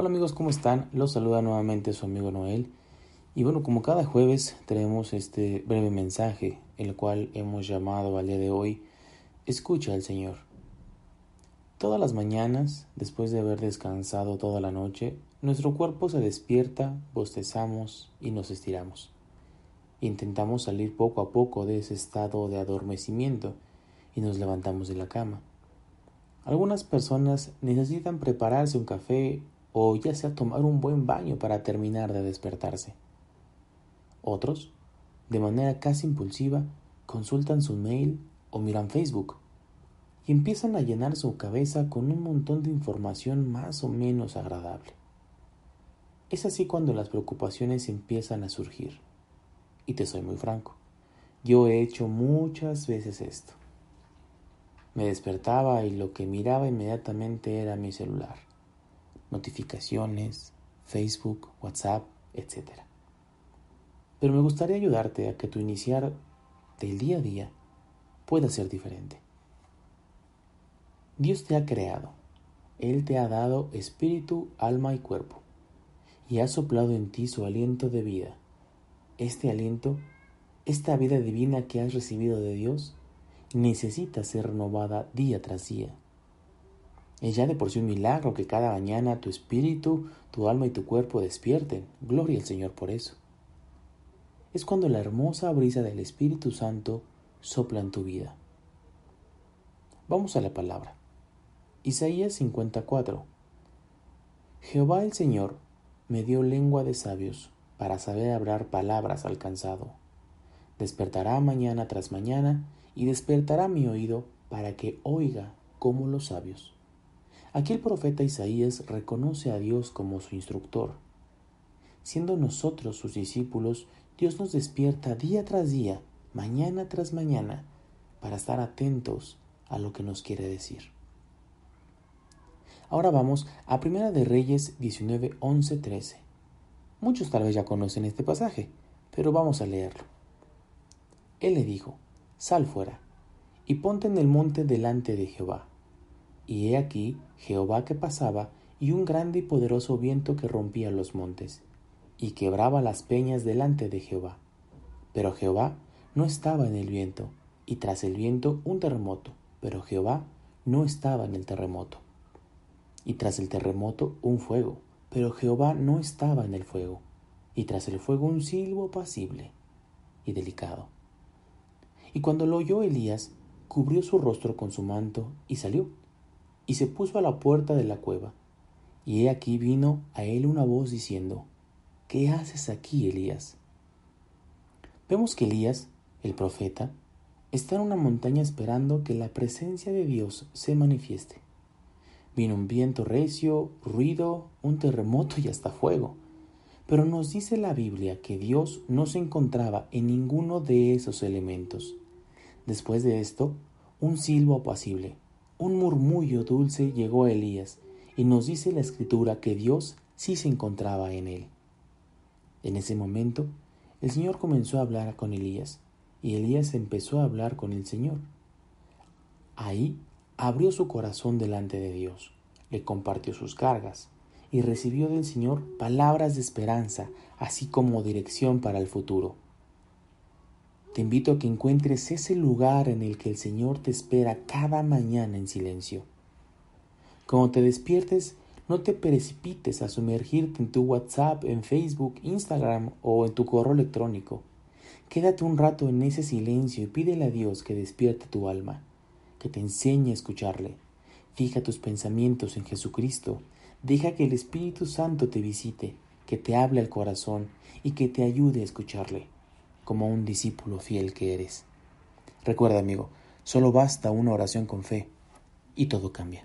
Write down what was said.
Hola amigos, ¿cómo están? Los saluda nuevamente su amigo Noel. Y bueno, como cada jueves tenemos este breve mensaje, el cual hemos llamado al día de hoy, Escucha al Señor. Todas las mañanas, después de haber descansado toda la noche, nuestro cuerpo se despierta, bostezamos y nos estiramos. Intentamos salir poco a poco de ese estado de adormecimiento y nos levantamos de la cama. Algunas personas necesitan prepararse un café o ya sea tomar un buen baño para terminar de despertarse. Otros, de manera casi impulsiva, consultan su mail o miran Facebook y empiezan a llenar su cabeza con un montón de información más o menos agradable. Es así cuando las preocupaciones empiezan a surgir. Y te soy muy franco, yo he hecho muchas veces esto. Me despertaba y lo que miraba inmediatamente era mi celular notificaciones, Facebook, WhatsApp, etc. Pero me gustaría ayudarte a que tu iniciar del día a día pueda ser diferente. Dios te ha creado, Él te ha dado espíritu, alma y cuerpo, y ha soplado en ti su aliento de vida. Este aliento, esta vida divina que has recibido de Dios, necesita ser renovada día tras día es ya de por sí un milagro que cada mañana tu espíritu, tu alma y tu cuerpo despierten. Gloria al Señor por eso. Es cuando la hermosa brisa del Espíritu Santo sopla en tu vida. Vamos a la palabra. Isaías 54. Jehová el Señor me dio lengua de sabios para saber hablar palabras al cansado. Despertará mañana tras mañana y despertará mi oído para que oiga como los sabios. Aquí el profeta Isaías reconoce a Dios como su instructor. Siendo nosotros sus discípulos, Dios nos despierta día tras día, mañana tras mañana, para estar atentos a lo que nos quiere decir. Ahora vamos a Primera de Reyes 19, 11, 13. Muchos tal vez ya conocen este pasaje, pero vamos a leerlo. Él le dijo, Sal fuera, y ponte en el monte delante de Jehová y he aquí Jehová que pasaba, y un grande y poderoso viento que rompía los montes, y quebraba las peñas delante de Jehová. Pero Jehová no estaba en el viento, y tras el viento un terremoto, pero Jehová no estaba en el terremoto. Y tras el terremoto un fuego, pero Jehová no estaba en el fuego, y tras el fuego un silbo apacible y delicado. Y cuando lo oyó Elías, cubrió su rostro con su manto y salió y se puso a la puerta de la cueva. Y he aquí vino a él una voz diciendo, ¿Qué haces aquí, Elías? Vemos que Elías, el profeta, está en una montaña esperando que la presencia de Dios se manifieste. Vino un viento recio, ruido, un terremoto y hasta fuego. Pero nos dice la Biblia que Dios no se encontraba en ninguno de esos elementos. Después de esto, un silbo apacible, un murmullo dulce llegó a Elías y nos dice la escritura que Dios sí se encontraba en él. En ese momento, el Señor comenzó a hablar con Elías y Elías empezó a hablar con el Señor. Ahí abrió su corazón delante de Dios, le compartió sus cargas y recibió del Señor palabras de esperanza, así como dirección para el futuro. Te invito a que encuentres ese lugar en el que el Señor te espera cada mañana en silencio. Cuando te despiertes, no te precipites a sumergirte en tu WhatsApp, en Facebook, Instagram o en tu correo electrónico. Quédate un rato en ese silencio y pídele a Dios que despierte tu alma, que te enseñe a escucharle. Fija tus pensamientos en Jesucristo. Deja que el Espíritu Santo te visite, que te hable al corazón y que te ayude a escucharle como un discípulo fiel que eres. Recuerda, amigo, solo basta una oración con fe y todo cambia.